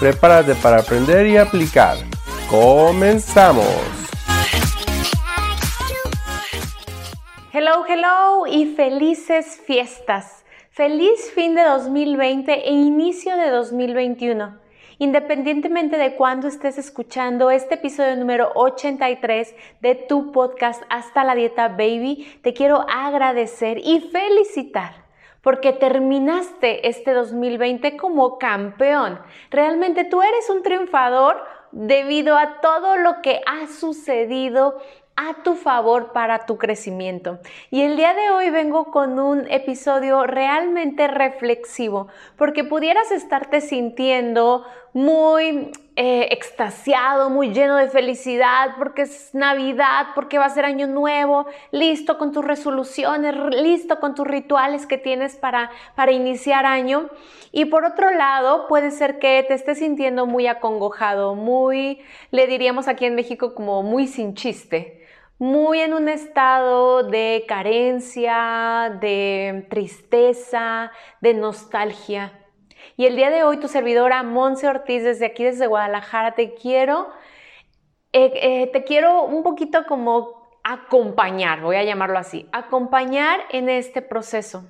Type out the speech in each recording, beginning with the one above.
Prepárate para aprender y aplicar. ¡Comenzamos! Hello, hello y felices fiestas. Feliz fin de 2020 e inicio de 2021. Independientemente de cuándo estés escuchando este episodio número 83 de tu podcast Hasta la Dieta Baby, te quiero agradecer y felicitar porque terminaste este 2020 como campeón. Realmente tú eres un triunfador debido a todo lo que ha sucedido a tu favor para tu crecimiento. Y el día de hoy vengo con un episodio realmente reflexivo, porque pudieras estarte sintiendo muy eh, extasiado, muy lleno de felicidad, porque es Navidad, porque va a ser año nuevo, listo con tus resoluciones, listo con tus rituales que tienes para, para iniciar año. Y por otro lado, puede ser que te estés sintiendo muy acongojado, muy, le diríamos aquí en México como muy sin chiste muy en un estado de carencia, de tristeza, de nostalgia. Y el día de hoy tu servidora Monse Ortiz desde aquí, desde Guadalajara, te quiero, eh, eh, te quiero un poquito como acompañar, voy a llamarlo así, acompañar en este proceso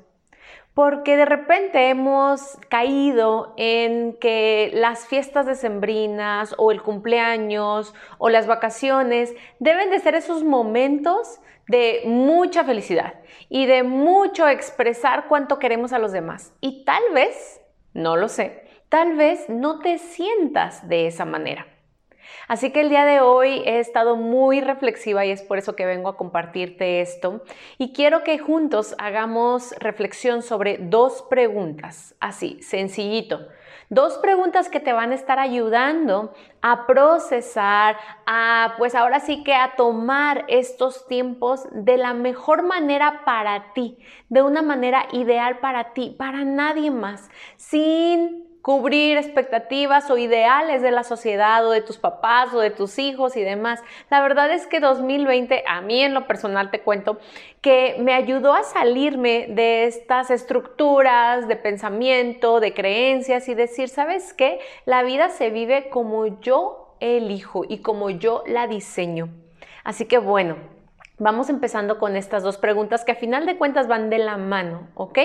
porque de repente hemos caído en que las fiestas decembrinas o el cumpleaños o las vacaciones deben de ser esos momentos de mucha felicidad y de mucho expresar cuánto queremos a los demás. Y tal vez, no lo sé, tal vez no te sientas de esa manera. Así que el día de hoy he estado muy reflexiva y es por eso que vengo a compartirte esto. Y quiero que juntos hagamos reflexión sobre dos preguntas, así, sencillito. Dos preguntas que te van a estar ayudando a procesar, a pues ahora sí que a tomar estos tiempos de la mejor manera para ti, de una manera ideal para ti, para nadie más, sin cubrir expectativas o ideales de la sociedad o de tus papás o de tus hijos y demás. La verdad es que 2020, a mí en lo personal te cuento, que me ayudó a salirme de estas estructuras de pensamiento, de creencias y decir, ¿sabes qué? La vida se vive como yo elijo y como yo la diseño. Así que bueno, Vamos empezando con estas dos preguntas que a final de cuentas van de la mano, ¿ok?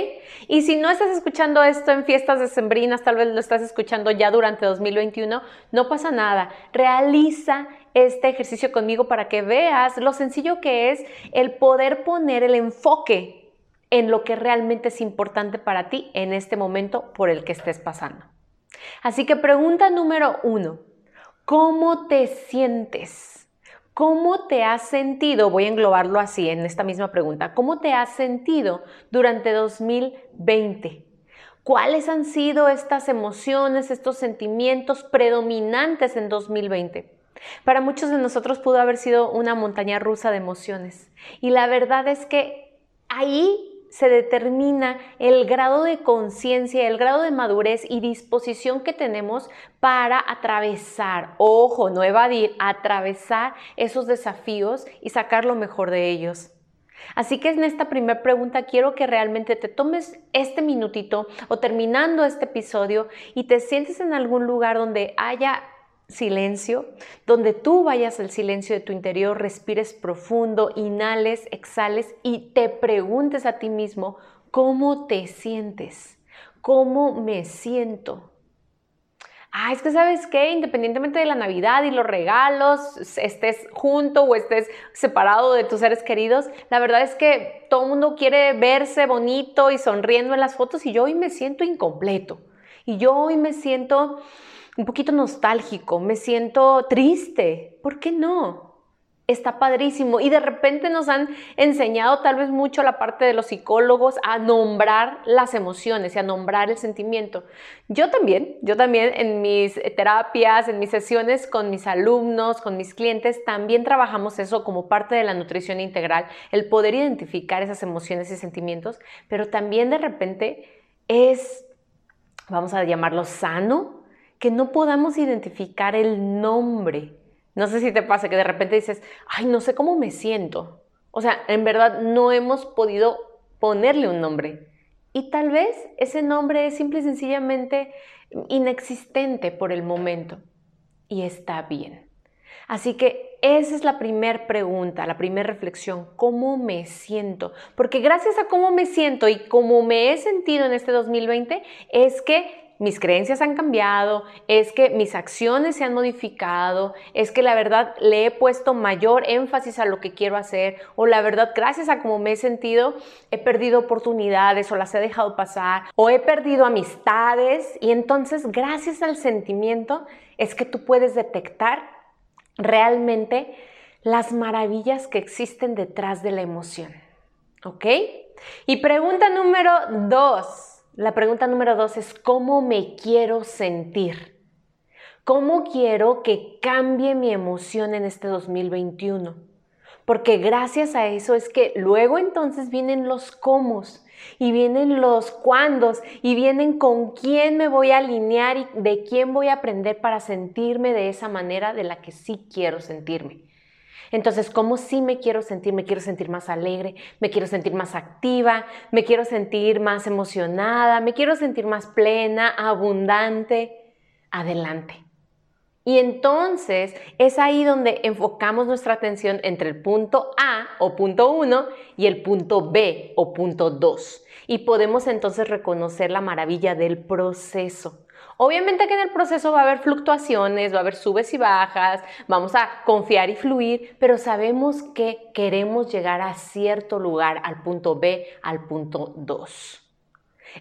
Y si no estás escuchando esto en fiestas decembrinas, tal vez lo estás escuchando ya durante 2021, no pasa nada. Realiza este ejercicio conmigo para que veas lo sencillo que es el poder poner el enfoque en lo que realmente es importante para ti en este momento por el que estés pasando. Así que pregunta número uno, ¿cómo te sientes? ¿Cómo te has sentido? Voy a englobarlo así en esta misma pregunta. ¿Cómo te has sentido durante 2020? ¿Cuáles han sido estas emociones, estos sentimientos predominantes en 2020? Para muchos de nosotros pudo haber sido una montaña rusa de emociones. Y la verdad es que ahí se determina el grado de conciencia, el grado de madurez y disposición que tenemos para atravesar, ojo, no evadir, atravesar esos desafíos y sacar lo mejor de ellos. Así que en esta primera pregunta quiero que realmente te tomes este minutito o terminando este episodio y te sientes en algún lugar donde haya silencio, donde tú vayas al silencio de tu interior, respires profundo, inhales, exhales y te preguntes a ti mismo, ¿cómo te sientes? ¿Cómo me siento? Ah, es que sabes qué, independientemente de la Navidad y los regalos, estés junto o estés separado de tus seres queridos, la verdad es que todo mundo quiere verse bonito y sonriendo en las fotos y yo hoy me siento incompleto. Y yo hoy me siento un poquito nostálgico, me siento triste. ¿Por qué no? está padrísimo y de repente nos han enseñado tal vez mucho la parte de los psicólogos a nombrar las emociones y a nombrar el sentimiento. Yo también, yo también en mis terapias, en mis sesiones con mis alumnos, con mis clientes, también trabajamos eso como parte de la nutrición integral, el poder identificar esas emociones y sentimientos, pero también de repente es, vamos a llamarlo sano, que no podamos identificar el nombre no sé si te pasa que de repente dices, ay, no sé cómo me siento. O sea, en verdad no hemos podido ponerle un nombre. Y tal vez ese nombre es simple y sencillamente inexistente por el momento. Y está bien. Así que esa es la primera pregunta, la primera reflexión, ¿cómo me siento? Porque gracias a cómo me siento y cómo me he sentido en este 2020 es que mis creencias han cambiado, es que mis acciones se han modificado, es que la verdad le he puesto mayor énfasis a lo que quiero hacer o la verdad gracias a cómo me he sentido he perdido oportunidades o las he dejado pasar o he perdido amistades y entonces gracias al sentimiento es que tú puedes detectar realmente las maravillas que existen detrás de la emoción. ¿Ok? Y pregunta número dos. La pregunta número dos es, ¿cómo me quiero sentir? ¿Cómo quiero que cambie mi emoción en este 2021? Porque gracias a eso es que luego entonces vienen los cómo y vienen los cuándos y vienen con quién me voy a alinear y de quién voy a aprender para sentirme de esa manera de la que sí quiero sentirme. Entonces, ¿cómo sí me quiero sentir? Me quiero sentir más alegre, me quiero sentir más activa, me quiero sentir más emocionada, me quiero sentir más plena, abundante. Adelante. Y entonces es ahí donde enfocamos nuestra atención entre el punto A o punto 1 y el punto B o punto 2. Y podemos entonces reconocer la maravilla del proceso. Obviamente que en el proceso va a haber fluctuaciones, va a haber subes y bajas, vamos a confiar y fluir, pero sabemos que queremos llegar a cierto lugar, al punto B, al punto 2.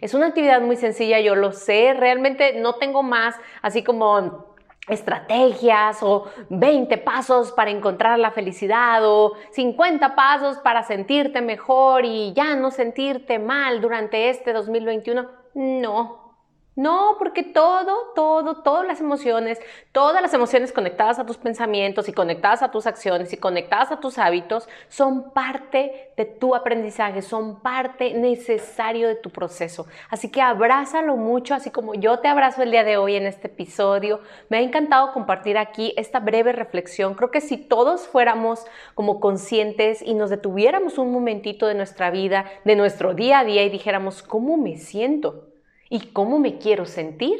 Es una actividad muy sencilla, yo lo sé, realmente no tengo más así como estrategias o 20 pasos para encontrar la felicidad o 50 pasos para sentirte mejor y ya no sentirte mal durante este 2021. No, no, porque todo, todo, todas las emociones, todas las emociones conectadas a tus pensamientos y conectadas a tus acciones y conectadas a tus hábitos son parte de tu aprendizaje, son parte necesario de tu proceso. Así que abrázalo mucho, así como yo te abrazo el día de hoy en este episodio. Me ha encantado compartir aquí esta breve reflexión. Creo que si todos fuéramos como conscientes y nos detuviéramos un momentito de nuestra vida, de nuestro día a día y dijéramos, ¿cómo me siento? Y cómo me quiero sentir,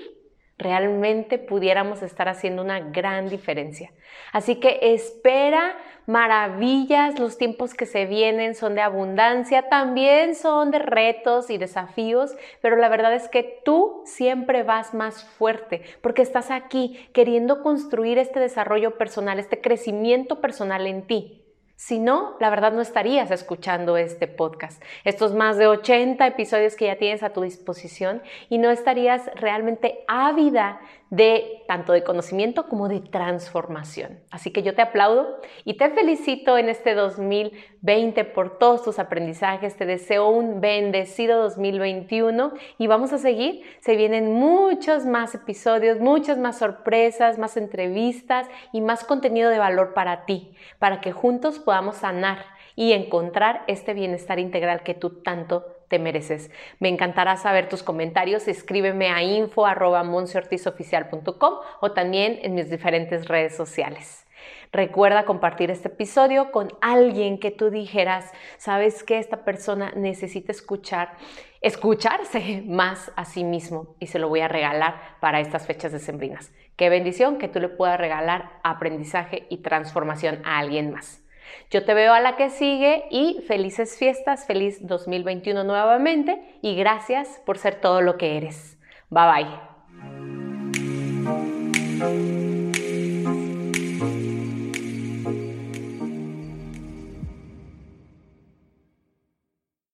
realmente pudiéramos estar haciendo una gran diferencia. Así que espera maravillas, los tiempos que se vienen son de abundancia, también son de retos y desafíos, pero la verdad es que tú siempre vas más fuerte porque estás aquí queriendo construir este desarrollo personal, este crecimiento personal en ti. Si no, la verdad no estarías escuchando este podcast, estos más de 80 episodios que ya tienes a tu disposición y no estarías realmente ávida de tanto de conocimiento como de transformación. Así que yo te aplaudo y te felicito en este 2020 por todos tus aprendizajes. Te deseo un bendecido 2021 y vamos a seguir. Se vienen muchos más episodios, muchas más sorpresas, más entrevistas y más contenido de valor para ti, para que juntos podamos sanar y encontrar este bienestar integral que tú tanto te mereces. Me encantará saber tus comentarios. Escríbeme a info.monseortizoficial.com o también en mis diferentes redes sociales. Recuerda compartir este episodio con alguien que tú dijeras, sabes que esta persona necesita escuchar, escucharse más a sí mismo y se lo voy a regalar para estas fechas decembrinas. Qué bendición que tú le puedas regalar aprendizaje y transformación a alguien más. Yo te veo a la que sigue y felices fiestas, feliz 2021 nuevamente y gracias por ser todo lo que eres. Bye bye.